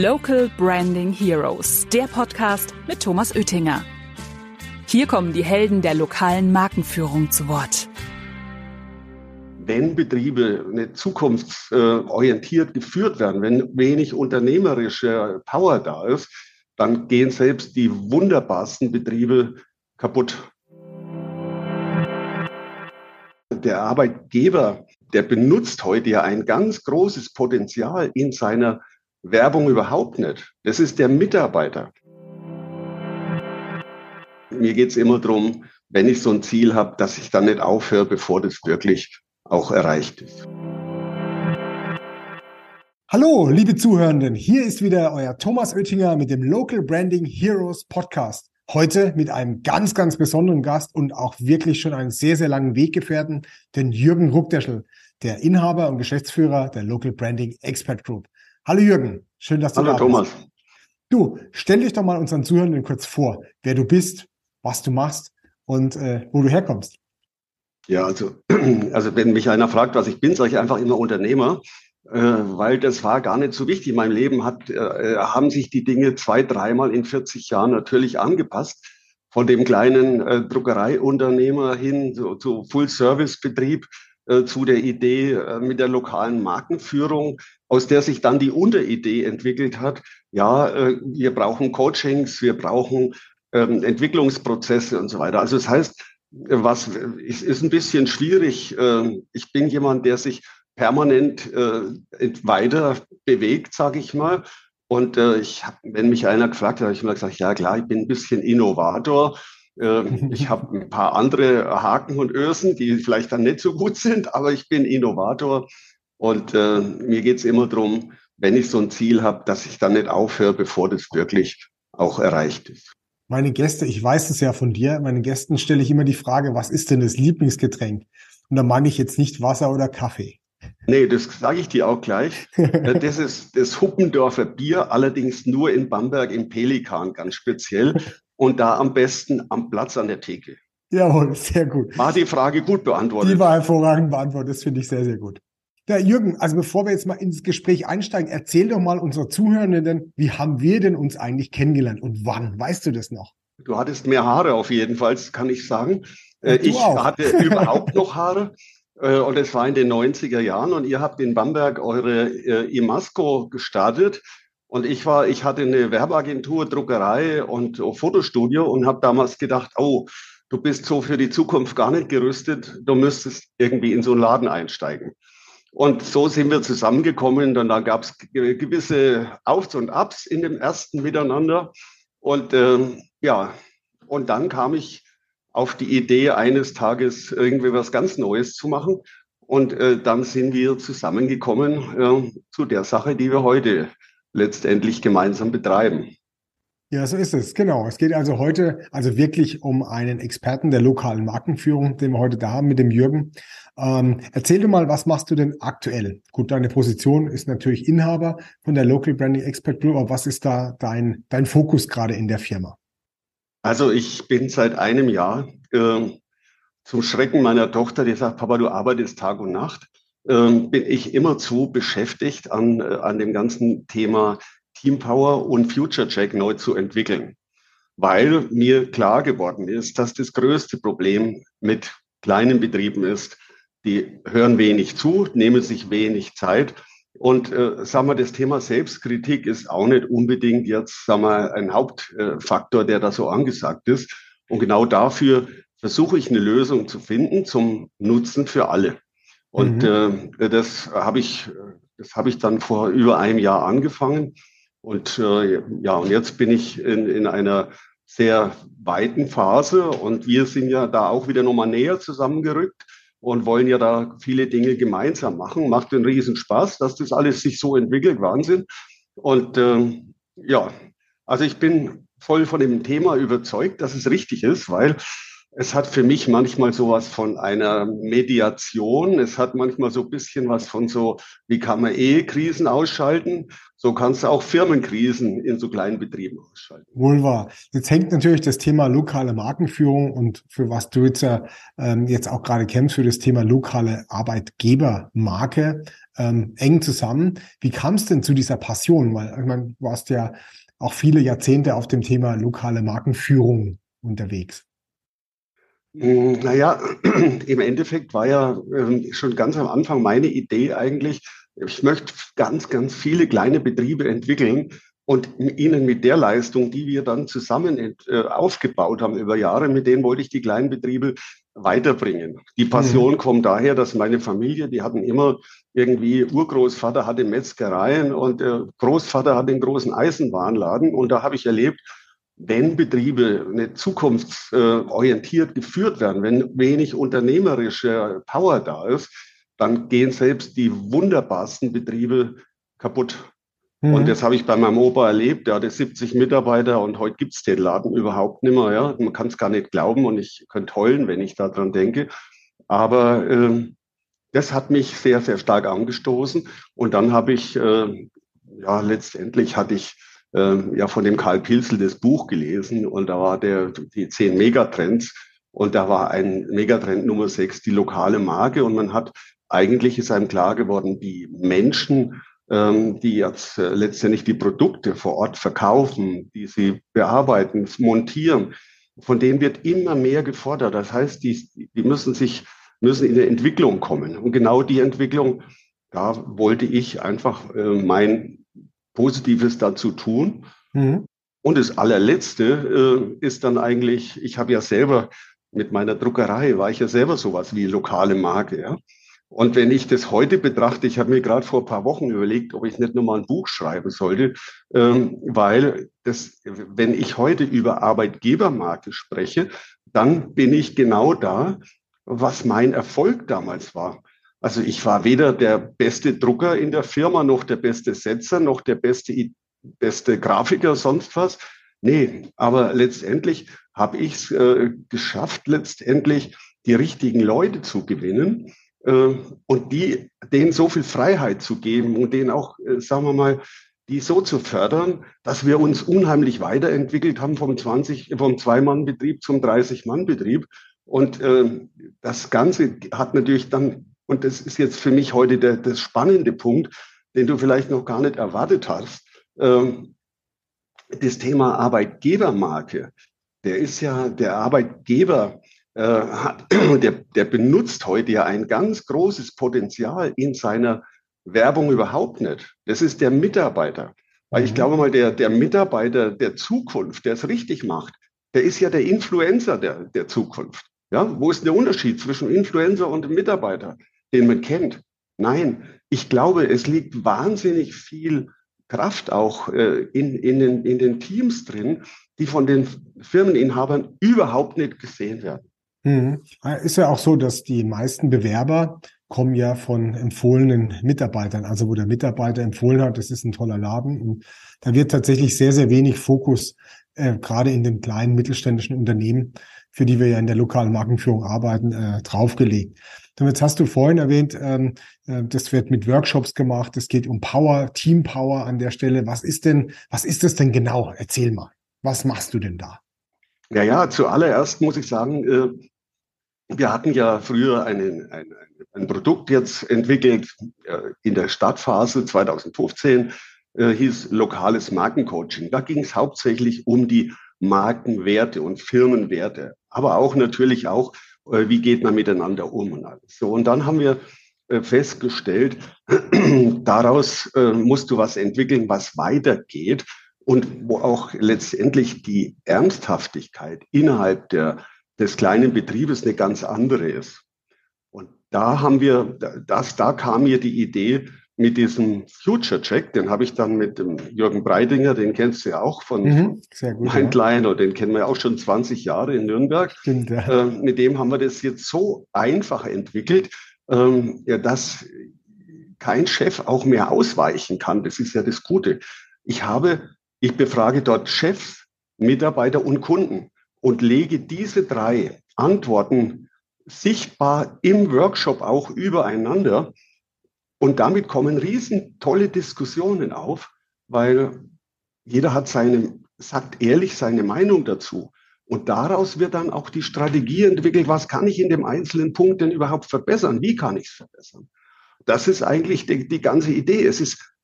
Local Branding Heroes, der Podcast mit Thomas Oettinger. Hier kommen die Helden der lokalen Markenführung zu Wort. Wenn Betriebe nicht zukunftsorientiert geführt werden, wenn wenig unternehmerische Power da ist, dann gehen selbst die wunderbarsten Betriebe kaputt. Der Arbeitgeber, der benutzt heute ja ein ganz großes Potenzial in seiner Werbung überhaupt nicht. Das ist der Mitarbeiter. Mir geht es immer darum, wenn ich so ein Ziel habe, dass ich dann nicht aufhöre, bevor das wirklich auch erreicht ist. Hallo, liebe Zuhörenden, hier ist wieder euer Thomas Oettinger mit dem Local Branding Heroes Podcast. Heute mit einem ganz, ganz besonderen Gast und auch wirklich schon einen sehr, sehr langen Weggefährten, den Jürgen Ruckdeschel, der Inhaber und Geschäftsführer der Local Branding Expert Group. Hallo Jürgen, schön, dass du Hallo, da Thomas. bist. Du, stell dich doch mal unseren Zuhörenden kurz vor, wer du bist, was du machst und äh, wo du herkommst. Ja, also, also wenn mich einer fragt, was ich bin, sage ich einfach immer Unternehmer, äh, weil das war gar nicht so wichtig. In meinem Leben hat, äh, haben sich die Dinge zwei, dreimal in 40 Jahren natürlich angepasst. Von dem kleinen äh, Druckereiunternehmer hin zu, zu Full-Service-Betrieb, äh, zu der Idee äh, mit der lokalen Markenführung, aus der sich dann die Unteridee entwickelt hat. Ja, äh, wir brauchen Coachings, wir brauchen ähm, Entwicklungsprozesse und so weiter. Also das heißt, was ist, ist ein bisschen schwierig. Ähm, ich bin jemand, der sich permanent weiter bewegt, sage ich mal. Und ich hab, wenn mich einer gefragt hat, habe ich immer gesagt, ja klar, ich bin ein bisschen Innovator. Ähm, ich habe ein paar andere Haken und Ösen, die vielleicht dann nicht so gut sind, aber ich bin Innovator und äh, mir geht es immer darum, wenn ich so ein Ziel habe, dass ich dann nicht aufhöre, bevor das wirklich auch erreicht ist. Meine Gäste, ich weiß es ja von dir, meine Gästen stelle ich immer die Frage, was ist denn das Lieblingsgetränk? Und da meine ich jetzt nicht Wasser oder Kaffee. Nee, das sage ich dir auch gleich. Äh, das ist das Huppendorfer Bier, allerdings nur in Bamberg im Pelikan ganz speziell und da am besten am Platz an der Theke. Jawohl, sehr gut. War die Frage gut beantwortet? Die war hervorragend beantwortet, das finde ich sehr, sehr gut. Ja, Jürgen, also bevor wir jetzt mal ins Gespräch einsteigen, erzähl doch mal unsere Zuhörenden, wie haben wir denn uns eigentlich kennengelernt und wann? Weißt du das noch? Du hattest mehr Haare auf jeden Fall, kann ich sagen. Ja, ich auch. hatte überhaupt noch Haare äh, und es war in den 90er Jahren und ihr habt in Bamberg eure äh, Imasco gestartet. Und ich war, ich hatte eine Werbeagentur, Druckerei und Fotostudio und habe damals gedacht, oh, du bist so für die Zukunft gar nicht gerüstet, du müsstest irgendwie in so einen Laden einsteigen. Und so sind wir zusammengekommen. Und da gab es gewisse Aufs und Abs in dem ersten Miteinander. Und äh, ja, und dann kam ich auf die Idee, eines Tages irgendwie was ganz Neues zu machen. Und äh, dann sind wir zusammengekommen äh, zu der Sache, die wir heute letztendlich gemeinsam betreiben. Ja, so ist es, genau. Es geht also heute also wirklich um einen Experten der lokalen Markenführung, den wir heute da haben mit dem Jürgen. Ähm, erzähl dir mal, was machst du denn aktuell? Gut, deine Position ist natürlich Inhaber von der Local Branding Expert Group, aber was ist da dein, dein Fokus gerade in der Firma? Also ich bin seit einem Jahr äh, zum Schrecken meiner Tochter, die sagt, Papa, du arbeitest Tag und Nacht, äh, bin ich immer zu beschäftigt an, äh, an dem ganzen Thema Team Power und Future Check neu zu entwickeln, weil mir klar geworden ist, dass das größte Problem mit kleinen Betrieben ist, die hören wenig zu, nehmen sich wenig Zeit. Und äh, sagen wir, das Thema Selbstkritik ist auch nicht unbedingt jetzt sagen wir, ein Hauptfaktor, der da so angesagt ist. Und genau dafür versuche ich eine Lösung zu finden zum Nutzen für alle. Und mhm. äh, das habe ich, das habe ich dann vor über einem Jahr angefangen. Und äh, ja, und jetzt bin ich in, in einer sehr weiten Phase und wir sind ja da auch wieder nochmal näher zusammengerückt und wollen ja da viele Dinge gemeinsam machen. Macht einen riesen Spaß, dass das alles sich so entwickelt, Wahnsinn. Und äh, ja, also ich bin voll von dem Thema überzeugt, dass es richtig ist, weil es hat für mich manchmal sowas von einer Mediation. Es hat manchmal so ein bisschen was von so, wie kann man Ehekrisen ausschalten? So kannst du auch Firmenkrisen in so kleinen Betrieben ausschalten. Wohl wahr. Jetzt hängt natürlich das Thema lokale Markenführung und für was du jetzt, äh, jetzt auch gerade kämpfst, für das Thema lokale Arbeitgebermarke ähm, eng zusammen. Wie kam es denn zu dieser Passion? Weil ich meine, du warst ja auch viele Jahrzehnte auf dem Thema lokale Markenführung unterwegs. Hm, naja, im Endeffekt war ja ähm, schon ganz am Anfang meine Idee eigentlich, ich möchte ganz, ganz viele kleine Betriebe entwickeln und ihnen mit der Leistung, die wir dann zusammen äh, aufgebaut haben über Jahre, mit denen wollte ich die kleinen Betriebe weiterbringen. Die Passion mhm. kommt daher, dass meine Familie, die hatten immer irgendwie, Urgroßvater hatte Metzgereien und äh, Großvater hatte einen großen Eisenbahnladen und da habe ich erlebt, wenn Betriebe nicht zukunftsorientiert geführt werden, wenn wenig unternehmerische Power da ist, dann gehen selbst die wunderbarsten Betriebe kaputt. Mhm. Und das habe ich bei meinem Opa erlebt. Der hatte 70 Mitarbeiter und heute gibt es den Laden überhaupt nicht mehr. Ja? Man kann es gar nicht glauben und ich könnte heulen, wenn ich daran denke. Aber äh, das hat mich sehr, sehr stark angestoßen. Und dann habe ich, äh, ja, letztendlich hatte ich äh, ja von dem Karl Pilzel das Buch gelesen und da war der die zehn Megatrends und da war ein Megatrend Nummer sechs die lokale Marke und man hat eigentlich ist einem klar geworden, die Menschen, ähm, die jetzt äh, letztendlich die Produkte vor Ort verkaufen, die sie bearbeiten, montieren, von denen wird immer mehr gefordert. Das heißt, die, die müssen sich müssen in der Entwicklung kommen. Und genau die Entwicklung, da wollte ich einfach äh, mein Positives dazu tun. Mhm. Und das allerletzte äh, ist dann eigentlich, ich habe ja selber mit meiner Druckerei, war ich ja selber sowas wie lokale Marke. Ja? Und wenn ich das heute betrachte, ich habe mir gerade vor ein paar Wochen überlegt, ob ich nicht nochmal ein Buch schreiben sollte, ähm, weil das, wenn ich heute über Arbeitgebermarke spreche, dann bin ich genau da, was mein Erfolg damals war. Also ich war weder der beste Drucker in der Firma, noch der beste Setzer, noch der beste, beste Grafiker, sonst was. Nee, aber letztendlich habe ich es äh, geschafft, letztendlich die richtigen Leute zu gewinnen äh, und die, denen so viel Freiheit zu geben und denen auch, äh, sagen wir mal, die so zu fördern, dass wir uns unheimlich weiterentwickelt haben vom 20, vom Zwei-Mann-Betrieb zum 30-Mann-Betrieb. Und äh, das Ganze hat natürlich dann und das ist jetzt für mich heute der, der spannende Punkt, den du vielleicht noch gar nicht erwartet hast. Ähm, das Thema Arbeitgebermarke, der ist ja, der Arbeitgeber äh, hat, der, der benutzt heute ja ein ganz großes Potenzial in seiner Werbung überhaupt nicht. Das ist der Mitarbeiter. Weil ich mhm. glaube mal, der, der Mitarbeiter der Zukunft, der es richtig macht, der ist ja der Influencer der, der Zukunft. Ja, wo ist der Unterschied zwischen Influencer und Mitarbeiter? Den man kennt. Nein, ich glaube, es liegt wahnsinnig viel Kraft auch äh, in, in, den, in den Teams drin, die von den Firmeninhabern überhaupt nicht gesehen werden. Mhm. Ist ja auch so, dass die meisten Bewerber kommen ja von empfohlenen Mitarbeitern, also wo der Mitarbeiter empfohlen hat, das ist ein toller Laden. Und da wird tatsächlich sehr, sehr wenig Fokus, äh, gerade in den kleinen mittelständischen Unternehmen, für die wir ja in der lokalen Markenführung arbeiten, äh, draufgelegt. Und jetzt hast du vorhin erwähnt, ähm, äh, das wird mit Workshops gemacht. Es geht um Power, Team Power an der Stelle. Was ist denn, was ist das denn genau? Erzähl mal. Was machst du denn da? Ja, ja, zuallererst muss ich sagen, äh, wir hatten ja früher einen, ein, ein Produkt jetzt entwickelt äh, in der Startphase 2015, äh, hieß lokales Markencoaching. Da ging es hauptsächlich um die Markenwerte und Firmenwerte, aber auch natürlich auch wie geht man miteinander um und alles. So, und dann haben wir äh, festgestellt, daraus äh, musst du was entwickeln, was weitergeht und wo auch letztendlich die Ernsthaftigkeit innerhalb der, des kleinen Betriebes eine ganz andere ist. Und da haben wir, das, da kam mir die Idee, mit diesem Future Check, den habe ich dann mit dem Jürgen Breidinger, den kennst du ja auch von mhm, Mindline, ja. den kennen wir auch schon 20 Jahre in Nürnberg. Stimmt, ja. äh, mit dem haben wir das jetzt so einfach entwickelt, ähm, ja, dass kein Chef auch mehr ausweichen kann. Das ist ja das Gute. Ich habe, ich befrage dort Chefs, Mitarbeiter und Kunden und lege diese drei Antworten sichtbar im Workshop auch übereinander. Und damit kommen riesen tolle Diskussionen auf, weil jeder hat seine, sagt ehrlich seine Meinung dazu. Und daraus wird dann auch die Strategie entwickelt, was kann ich in dem einzelnen Punkt denn überhaupt verbessern? Wie kann ich es verbessern? Das ist eigentlich die, die ganze Idee. Es ist,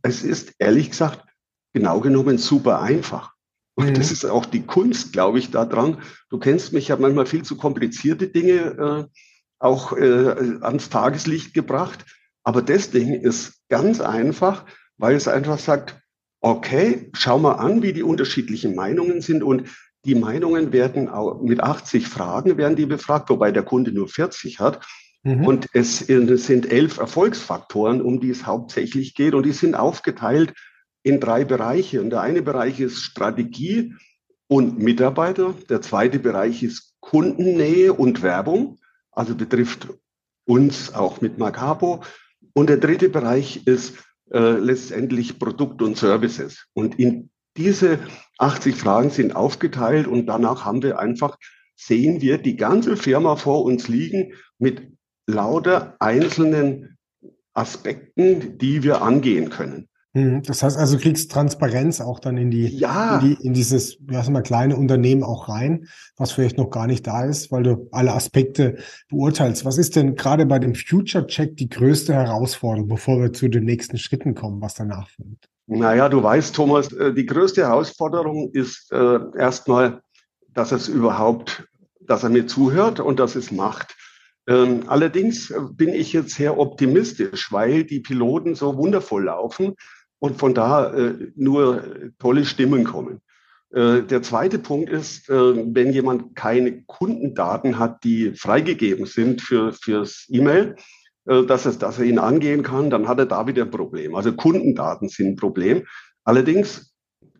es ist ehrlich gesagt genau genommen super einfach. Und mhm. das ist auch die Kunst, glaube ich, daran. Du kennst mich, ich habe manchmal viel zu komplizierte Dinge äh, auch äh, ans Tageslicht gebracht. Aber das Ding ist ganz einfach, weil es einfach sagt, okay, schau mal an, wie die unterschiedlichen Meinungen sind und die Meinungen werden auch mit 80 Fragen werden die befragt, wobei der Kunde nur 40 hat. Mhm. Und es sind elf Erfolgsfaktoren, um die es hauptsächlich geht. Und die sind aufgeteilt in drei Bereiche. Und der eine Bereich ist Strategie und Mitarbeiter. Der zweite Bereich ist Kundennähe und Werbung, also betrifft uns auch mit Macabo. Und der dritte Bereich ist äh, letztendlich Produkt und Services. Und in diese 80 Fragen sind aufgeteilt und danach haben wir einfach, sehen wir die ganze Firma vor uns liegen mit lauter einzelnen Aspekten, die wir angehen können. Hm, das heißt also, du kriegst Transparenz auch dann in die, ja. in, die in dieses, sag mal, kleine Unternehmen auch rein, was vielleicht noch gar nicht da ist, weil du alle Aspekte beurteilst. Was ist denn gerade bei dem Future Check die größte Herausforderung, bevor wir zu den nächsten Schritten kommen, was danach folgt? Naja, du weißt, Thomas, äh, die größte Herausforderung ist äh, erstmal, dass es überhaupt, dass er mir zuhört und dass es macht. Ähm, allerdings äh, bin ich jetzt sehr optimistisch, weil die Piloten so wundervoll laufen und von da äh, nur tolle Stimmen kommen. Äh, der zweite Punkt ist, äh, wenn jemand keine Kundendaten hat, die freigegeben sind für, fürs E-Mail, äh, dass, es, dass er ihn angehen kann, dann hat er da wieder ein Problem. Also Kundendaten sind ein Problem. Allerdings,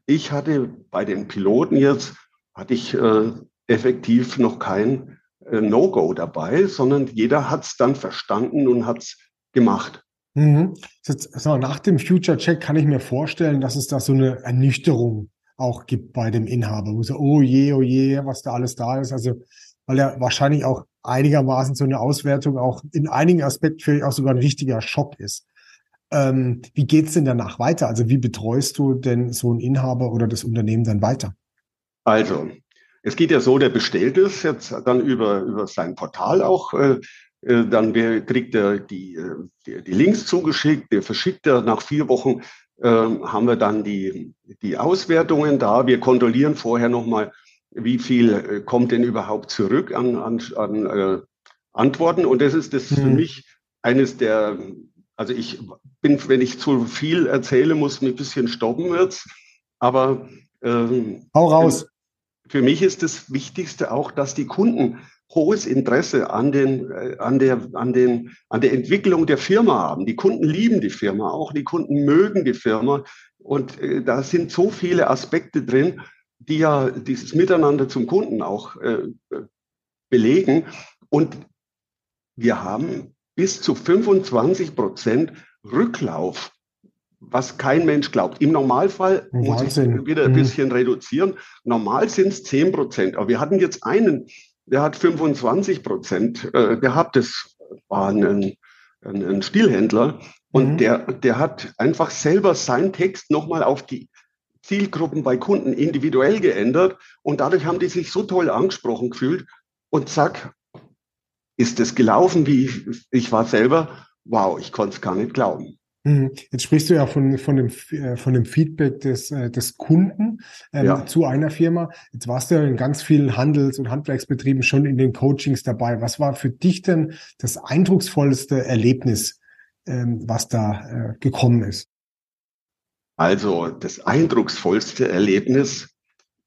ich hatte bei den Piloten jetzt, hatte ich äh, effektiv noch kein äh, No-Go dabei, sondern jeder hat es dann verstanden und hat es gemacht. Mhm. Also nach dem Future Check kann ich mir vorstellen, dass es da so eine Ernüchterung auch gibt bei dem Inhaber, wo so, oh je, oh je, was da alles da ist. Also, weil er wahrscheinlich auch einigermaßen so eine Auswertung auch in einigen Aspekten vielleicht auch sogar ein richtiger Schock ist. Ähm, wie geht's denn danach weiter? Also, wie betreust du denn so einen Inhaber oder das Unternehmen dann weiter? Also, es geht ja so, der bestellt es jetzt dann über, über sein Portal auch äh, dann kriegt er die, äh, die, die, Links zugeschickt, der verschickt er nach vier Wochen, äh, haben wir dann die, die Auswertungen da. Wir kontrollieren vorher nochmal, wie viel äh, kommt denn überhaupt zurück an, an, an äh, Antworten. Und das ist das mhm. für mich eines der, also ich bin, wenn ich zu viel erzähle, muss mir ein bisschen stoppen jetzt. Aber ähm, Hau raus. Für mich ist das Wichtigste auch, dass die Kunden hohes Interesse an, den, äh, an, der, an, den, an der Entwicklung der Firma haben. Die Kunden lieben die Firma auch, die Kunden mögen die Firma. Und äh, da sind so viele Aspekte drin, die ja dieses Miteinander zum Kunden auch äh, belegen. Und wir haben bis zu 25 Prozent Rücklauf, was kein Mensch glaubt. Im Normalfall Wahnsinn. muss ich wieder ein mhm. bisschen mhm. reduzieren. Normal sind es 10 Prozent. Aber wir hatten jetzt einen der hat 25 Prozent äh, gehabt. Das war ein, ein, ein Stilhändler. Und mhm. der, der hat einfach selber seinen Text nochmal auf die Zielgruppen bei Kunden individuell geändert. Und dadurch haben die sich so toll angesprochen gefühlt. Und zack, ist es gelaufen, wie ich, ich war selber. Wow, ich konnte es gar nicht glauben. Mhm. Jetzt sprichst du ja von, von, dem, äh, von dem Feedback des, äh, des Kunden ähm, ja. zu einer Firma. Jetzt warst du ja in ganz vielen Handels- und Handwerksbetrieben schon in den Coachings dabei. Was war für dich denn das eindrucksvollste Erlebnis, ähm, was da äh, gekommen ist? Also das eindrucksvollste Erlebnis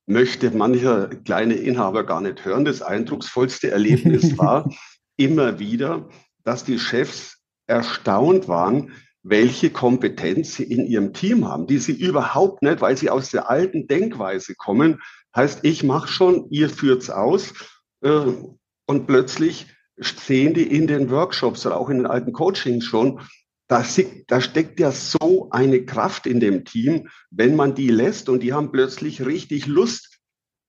möchte mancher kleine Inhaber gar nicht hören. Das eindrucksvollste Erlebnis war immer wieder, dass die Chefs erstaunt waren, welche Kompetenz sie in ihrem Team haben, die sie überhaupt nicht, weil sie aus der alten Denkweise kommen. Heißt, ich mache schon, ihr führt's aus. Äh, und plötzlich sehen die in den Workshops oder auch in den alten Coachings schon, da, da steckt ja so eine Kraft in dem Team, wenn man die lässt und die haben plötzlich richtig Lust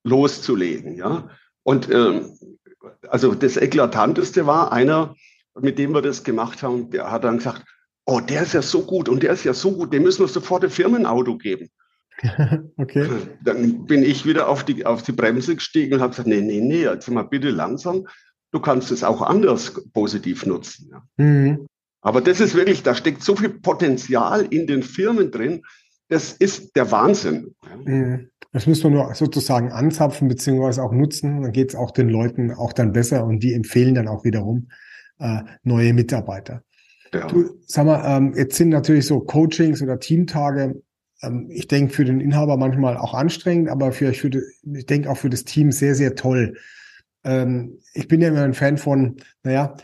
loszulegen. Ja? Und ähm, Also das Eklatanteste war einer, mit dem wir das gemacht haben, der hat dann gesagt, oh, der ist ja so gut und der ist ja so gut, dem müssen wir sofort ein Firmenauto geben. okay. Dann bin ich wieder auf die, auf die Bremse gestiegen und habe gesagt, nee, nee, nee, jetzt mal bitte langsam. Du kannst es auch anders positiv nutzen. Ja. Mhm. Aber das ist wirklich, da steckt so viel Potenzial in den Firmen drin. Das ist der Wahnsinn. Mhm. Das müssen wir nur sozusagen anzapfen beziehungsweise auch nutzen. Dann geht es auch den Leuten auch dann besser und die empfehlen dann auch wiederum äh, neue Mitarbeiter. Ja. Du, sag mal, ähm, jetzt sind natürlich so Coachings oder Teamtage, ähm, ich denke für den Inhaber manchmal auch anstrengend, aber für, für ich denke auch für das Team sehr, sehr toll. Ähm, ich bin ja immer ein Fan von, naja,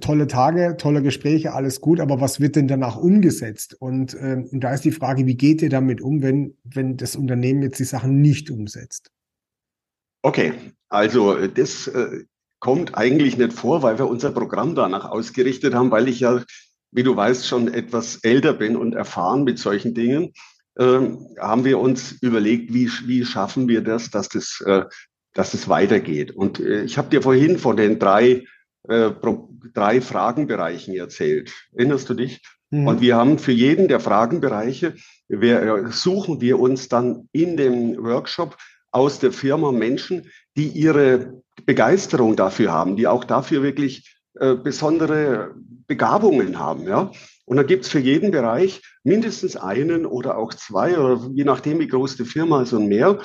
tolle Tage, tolle Gespräche, alles gut, aber was wird denn danach umgesetzt? Und, ähm, und da ist die Frage, wie geht ihr damit um, wenn, wenn das Unternehmen jetzt die Sachen nicht umsetzt? Okay, also das äh, kommt eigentlich nicht vor, weil wir unser Programm danach ausgerichtet haben, weil ich ja, wie du weißt, schon etwas älter bin und erfahren mit solchen Dingen, äh, haben wir uns überlegt, wie, wie schaffen wir das, dass das, äh, dass das weitergeht. Und äh, ich habe dir vorhin von den drei, äh, drei Fragenbereichen erzählt. Erinnerst du dich? Mhm. Und wir haben für jeden der Fragenbereiche, wir, äh, suchen wir uns dann in dem Workshop aus der Firma Menschen, die ihre Begeisterung dafür haben, die auch dafür wirklich äh, besondere Begabungen haben. Ja? Und da gibt's für jeden Bereich mindestens einen oder auch zwei oder je nachdem, wie groß die Firma ist und mehr.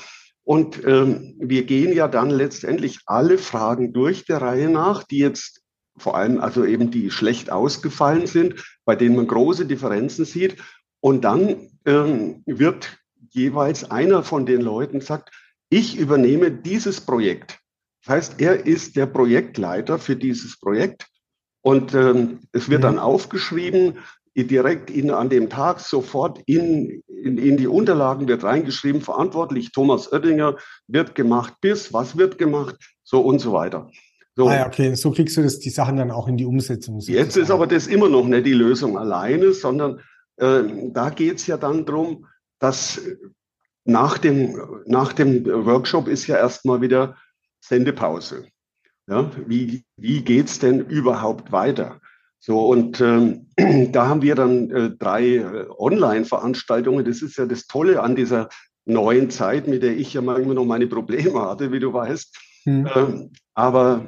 Und ähm, wir gehen ja dann letztendlich alle Fragen durch der Reihe nach, die jetzt vor allem also eben die schlecht ausgefallen sind, bei denen man große Differenzen sieht. Und dann ähm, wird jeweils einer von den Leuten sagt, ich übernehme dieses Projekt. Das heißt, er ist der Projektleiter für dieses Projekt und ähm, es wird dann mhm. aufgeschrieben, direkt in, an dem Tag sofort in, in, in die Unterlagen wird reingeschrieben, verantwortlich Thomas Oettinger wird gemacht bis, was wird gemacht, so und so weiter. So. Ah ja, okay, so kriegst du das, die Sachen dann auch in die Umsetzung. Sozusagen. Jetzt ist aber das immer noch nicht die Lösung alleine, sondern äh, da geht es ja dann darum, dass nach dem, nach dem Workshop ist ja erstmal wieder Sendepause. Ja, wie wie geht's denn überhaupt weiter? So, und ähm, da haben wir dann äh, drei äh, Online-Veranstaltungen. Das ist ja das Tolle an dieser neuen Zeit, mit der ich ja manchmal noch meine Probleme hatte, wie du weißt. Hm. Ähm, aber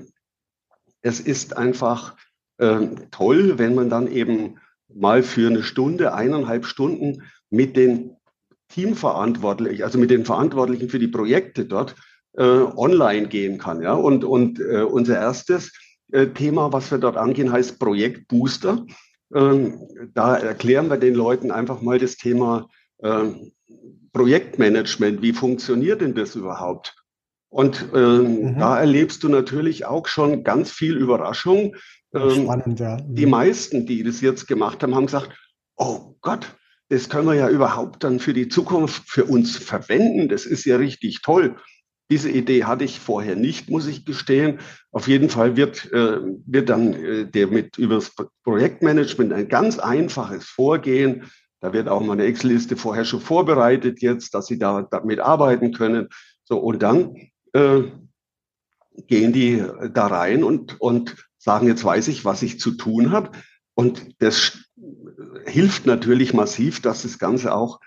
es ist einfach äh, toll, wenn man dann eben mal für eine Stunde, eineinhalb Stunden mit den Teamverantwortlichen, also mit den Verantwortlichen für die Projekte dort äh, online gehen kann. Ja? Und, und äh, unser erstes äh, Thema, was wir dort angehen, heißt Projekt Booster. Ähm, da erklären wir den Leuten einfach mal das Thema ähm, Projektmanagement. Wie funktioniert denn das überhaupt? Und ähm, mhm. da erlebst du natürlich auch schon ganz viel Überraschung. Ähm, Spannend, ja. Mhm. Die meisten, die das jetzt gemacht haben, haben gesagt, oh Gott, das können wir ja überhaupt dann für die Zukunft für uns verwenden. Das ist ja richtig toll. Diese Idee hatte ich vorher nicht, muss ich gestehen. Auf jeden Fall wird, äh, wird dann äh, der mit über das Projektmanagement ein ganz einfaches Vorgehen. Da wird auch mal eine Excel-Liste vorher schon vorbereitet jetzt, dass Sie da damit arbeiten können. So, und dann äh, gehen die da rein und, und sagen, jetzt weiß ich, was ich zu tun habe. Und das hilft natürlich massiv, dass das Ganze auch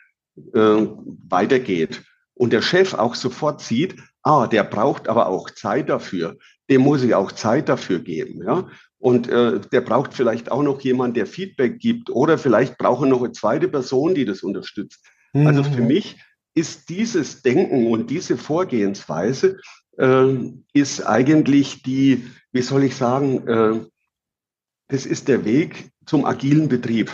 äh, weitergeht und der Chef auch sofort sieht, ah, der braucht aber auch Zeit dafür, dem muss ich auch Zeit dafür geben, ja. Und äh, der braucht vielleicht auch noch jemand, der Feedback gibt, oder vielleicht braucht er noch eine zweite Person, die das unterstützt. Mhm. Also für mich ist dieses Denken und diese Vorgehensweise äh, ist eigentlich die, wie soll ich sagen, äh, das ist der Weg zum agilen Betrieb.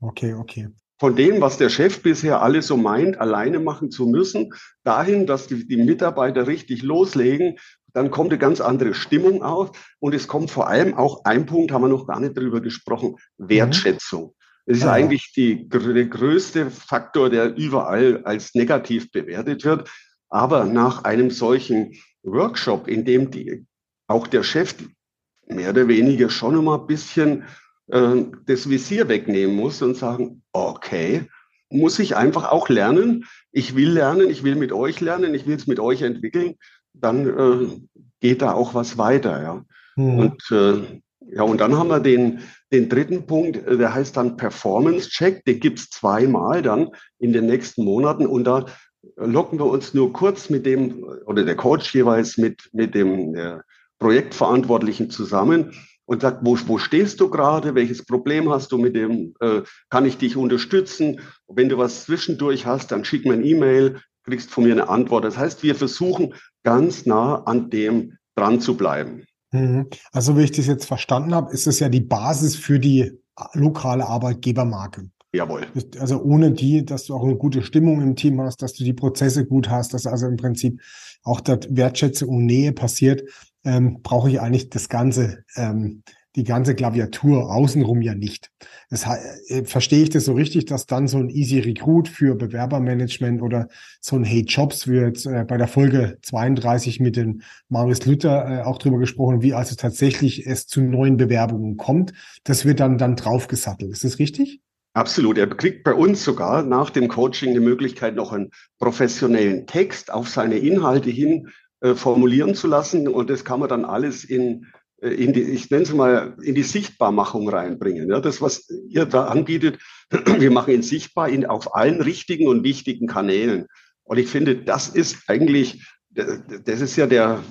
Okay, okay von dem, was der Chef bisher alles so meint, alleine machen zu müssen, dahin, dass die, die Mitarbeiter richtig loslegen, dann kommt eine ganz andere Stimmung auf. Und es kommt vor allem auch ein Punkt, haben wir noch gar nicht drüber gesprochen, Wertschätzung. Das ist ja. eigentlich die, der größte Faktor, der überall als negativ bewertet wird. Aber nach einem solchen Workshop, in dem die, auch der Chef mehr oder weniger schon immer ein bisschen äh, das Visier wegnehmen muss und sagen, okay, muss ich einfach auch lernen. Ich will lernen, ich will mit euch lernen, ich will es mit euch entwickeln. Dann, äh, geht da auch was weiter. Ja. Mhm. Und äh, ja, und dann haben wir den, den dritten Punkt, äh, der heißt dann Performance Check. Den gibt's zweimal dann in den nächsten Monaten. Und da locken wir uns nur kurz mit dem, oder der Coach jeweils mit, mit dem äh, Projektverantwortlichen zusammen und sagt, wo, wo stehst du gerade, welches Problem hast du mit dem, äh, kann ich dich unterstützen? Wenn du was zwischendurch hast, dann schick mir ein E-Mail, kriegst von mir eine Antwort. Das heißt, wir versuchen ganz nah an dem dran zu bleiben. Mhm. Also, wie ich das jetzt verstanden habe, ist es ja die Basis für die lokale Arbeitgebermarke. Jawohl. Also ohne die, dass du auch eine gute Stimmung im Team hast, dass du die Prozesse gut hast, dass also im Prinzip auch dort Wertschätzung und Nähe passiert, ähm, brauche ich eigentlich das ganze, ähm, die ganze Klaviatur außenrum ja nicht. Das äh, verstehe ich das so richtig, dass dann so ein Easy Recruit für Bewerbermanagement oder so ein Hey Jobs wird äh, bei der Folge 32 mit dem Marius Luther äh, auch drüber gesprochen, wie also tatsächlich es zu neuen Bewerbungen kommt. Das wird dann dann draufgesattelt. Ist das richtig? Absolut. Er kriegt bei uns sogar nach dem Coaching die Möglichkeit, noch einen professionellen Text auf seine Inhalte hin äh, formulieren zu lassen. Und das kann man dann alles in, äh, in die, ich nenne es mal, in die Sichtbarmachung reinbringen. Ja, das, was ihr da anbietet, wir machen ihn sichtbar in, auf allen richtigen und wichtigen Kanälen. Und ich finde, das ist eigentlich, das ist ja der,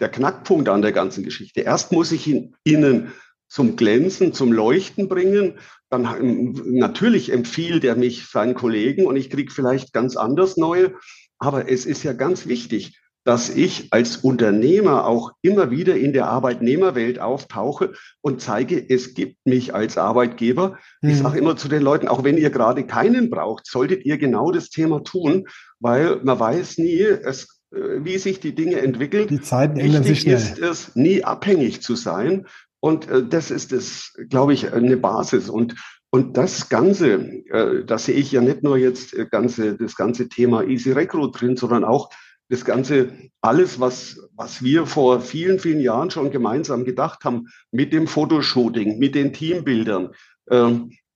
der Knackpunkt an der ganzen Geschichte. Erst muss ich ihn innen zum Glänzen, zum Leuchten bringen. Dann ähm, natürlich empfiehlt er mich seinen Kollegen und ich kriege vielleicht ganz anders neue. Aber es ist ja ganz wichtig, dass ich als Unternehmer auch immer wieder in der Arbeitnehmerwelt auftauche und zeige, es gibt mich als Arbeitgeber. Mhm. Ich sage immer zu den Leuten, auch wenn ihr gerade keinen braucht, solltet ihr genau das Thema tun, weil man weiß nie, es, äh, wie sich die Dinge entwickeln. Die Zeiten ändern sich schnell. ist es, nie abhängig zu sein und äh, das ist es, glaube ich, eine Basis. Und, und das Ganze, äh, das sehe ich ja nicht nur jetzt äh, ganze, das ganze Thema Easy Recruit drin, sondern auch das Ganze, alles, was, was wir vor vielen, vielen Jahren schon gemeinsam gedacht haben, mit dem Fotoshooting, mit den Teambildern, äh,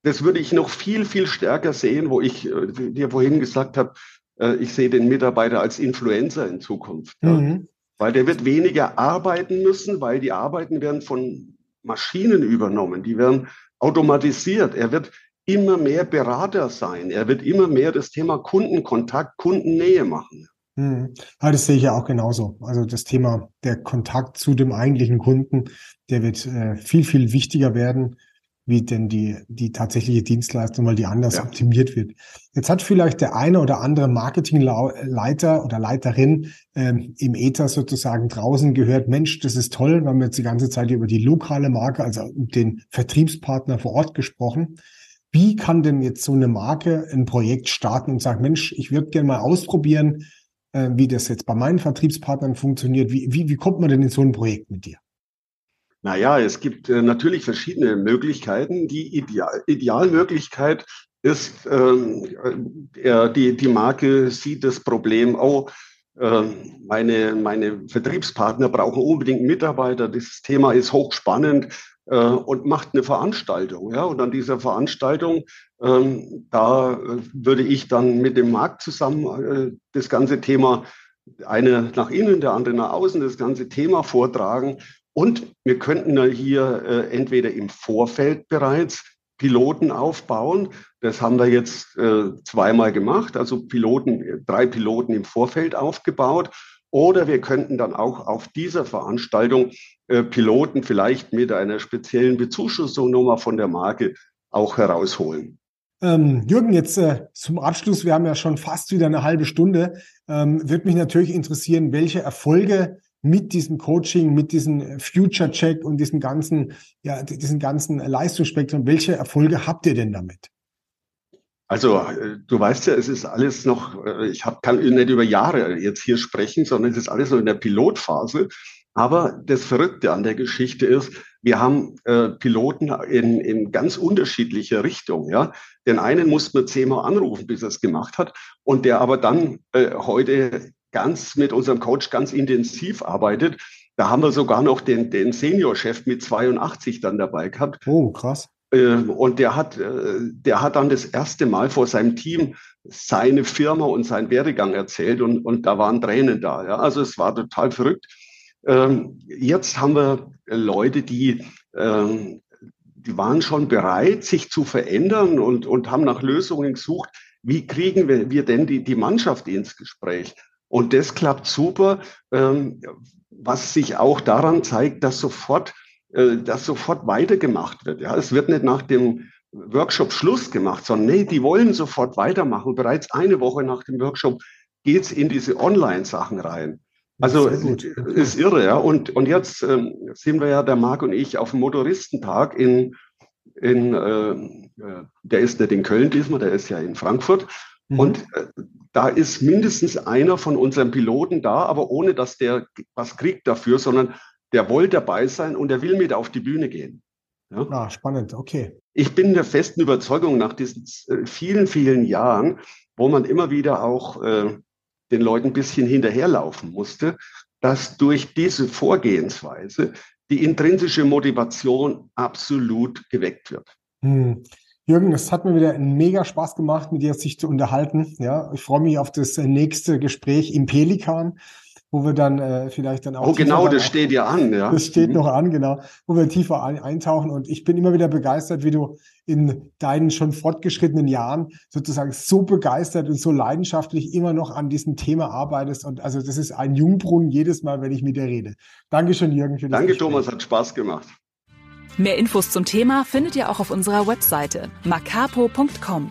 das würde ich noch viel, viel stärker sehen, wo ich äh, dir vorhin gesagt habe, äh, ich sehe den Mitarbeiter als Influencer in Zukunft. Mhm. Ja. Weil der wird weniger arbeiten müssen, weil die Arbeiten werden von Maschinen übernommen, die werden automatisiert. Er wird immer mehr Berater sein. Er wird immer mehr das Thema Kundenkontakt, Kundennähe machen. Hm. Ja, das sehe ich ja auch genauso. Also das Thema der Kontakt zu dem eigentlichen Kunden, der wird äh, viel, viel wichtiger werden wie denn die, die tatsächliche Dienstleistung, weil die anders ja. optimiert wird. Jetzt hat vielleicht der eine oder andere Marketingleiter oder Leiterin ähm, im Ether sozusagen draußen gehört, Mensch, das ist toll, wir haben jetzt die ganze Zeit über die lokale Marke, also den Vertriebspartner vor Ort gesprochen. Wie kann denn jetzt so eine Marke ein Projekt starten und sagen, Mensch, ich würde gerne mal ausprobieren, äh, wie das jetzt bei meinen Vertriebspartnern funktioniert. Wie, wie, wie kommt man denn in so ein Projekt mit dir? Naja, es gibt äh, natürlich verschiedene Möglichkeiten. Die Ideal Idealmöglichkeit ist, ähm, äh, die, die Marke sieht das Problem, oh, äh, meine, meine Vertriebspartner brauchen unbedingt Mitarbeiter, das Thema ist hochspannend äh, und macht eine Veranstaltung. Ja? Und an dieser Veranstaltung, ähm, da äh, würde ich dann mit dem Markt zusammen äh, das ganze Thema eine nach innen, der andere nach außen, das ganze Thema vortragen und wir könnten hier äh, entweder im Vorfeld bereits Piloten aufbauen. Das haben wir jetzt äh, zweimal gemacht, also Piloten, drei Piloten im Vorfeld aufgebaut. Oder wir könnten dann auch auf dieser Veranstaltung äh, Piloten vielleicht mit einer speziellen Bezuschussung nochmal von der Marke auch herausholen. Ähm, Jürgen, jetzt äh, zum Abschluss, wir haben ja schon fast wieder eine halbe Stunde, ähm, wird mich natürlich interessieren, welche Erfolge mit diesem Coaching, mit diesem Future Check und diesem ganzen, ja, diesen ganzen Leistungsspektrum, welche Erfolge habt ihr denn damit? Also äh, du weißt ja, es ist alles noch, äh, ich hab, kann nicht über Jahre jetzt hier sprechen, sondern es ist alles noch in der Pilotphase. Aber das Verrückte an der Geschichte ist, wir haben äh, Piloten in, in ganz unterschiedlicher Richtung. Ja? Den einen mussten wir zehnmal anrufen, bis er es gemacht hat, und der aber dann äh, heute ganz mit unserem Coach ganz intensiv arbeitet. Da haben wir sogar noch den, den Seniorchef mit 82 dann dabei gehabt. Oh, krass. Ähm, und der hat, äh, der hat dann das erste Mal vor seinem Team seine Firma und seinen Werdegang erzählt und, und da waren Tränen da. Ja. Also es war total verrückt. Ähm, jetzt haben wir Leute, die, ähm, die waren schon bereit, sich zu verändern und, und haben nach Lösungen gesucht. Wie kriegen wir, wir denn die, die Mannschaft ins Gespräch? Und das klappt super, was sich auch daran zeigt, dass sofort, äh, dass sofort weitergemacht wird. Ja, es wird nicht nach dem Workshop Schluss gemacht, sondern nee, die wollen sofort weitermachen. Bereits eine Woche nach dem Workshop geht's in diese Online-Sachen rein. Also ist irre, ja. Und, und jetzt ähm, sind wir ja, der Marc und ich, auf dem Motoristentag in, in äh, äh, der ist nicht in Köln diesmal, der ist ja in Frankfurt. Mhm. Und äh, da ist mindestens einer von unseren Piloten da, aber ohne dass der was kriegt dafür, sondern der wollte dabei sein und der will mit auf die Bühne gehen. Ja? Ah, spannend, okay. Ich bin der festen Überzeugung nach diesen äh, vielen, vielen Jahren, wo man immer wieder auch äh, den Leuten ein bisschen hinterherlaufen musste, dass durch diese Vorgehensweise die intrinsische Motivation absolut geweckt wird. Hm. Jürgen, es hat mir wieder mega Spaß gemacht, mit dir sich zu unterhalten. Ja, ich freue mich auf das nächste Gespräch im Pelikan wo wir dann äh, vielleicht dann auch. Oh, genau, das steht ja an, ja. Das steht mhm. noch an, genau, wo wir tiefer ein, eintauchen. Und ich bin immer wieder begeistert, wie du in deinen schon fortgeschrittenen Jahren sozusagen so begeistert und so leidenschaftlich immer noch an diesem Thema arbeitest. Und also das ist ein Jungbrunnen jedes Mal, wenn ich mit dir rede. Dankeschön, Jürgen, für das Danke, Gespräch. Thomas, hat Spaß gemacht. Mehr Infos zum Thema findet ihr auch auf unserer Webseite macapo.com.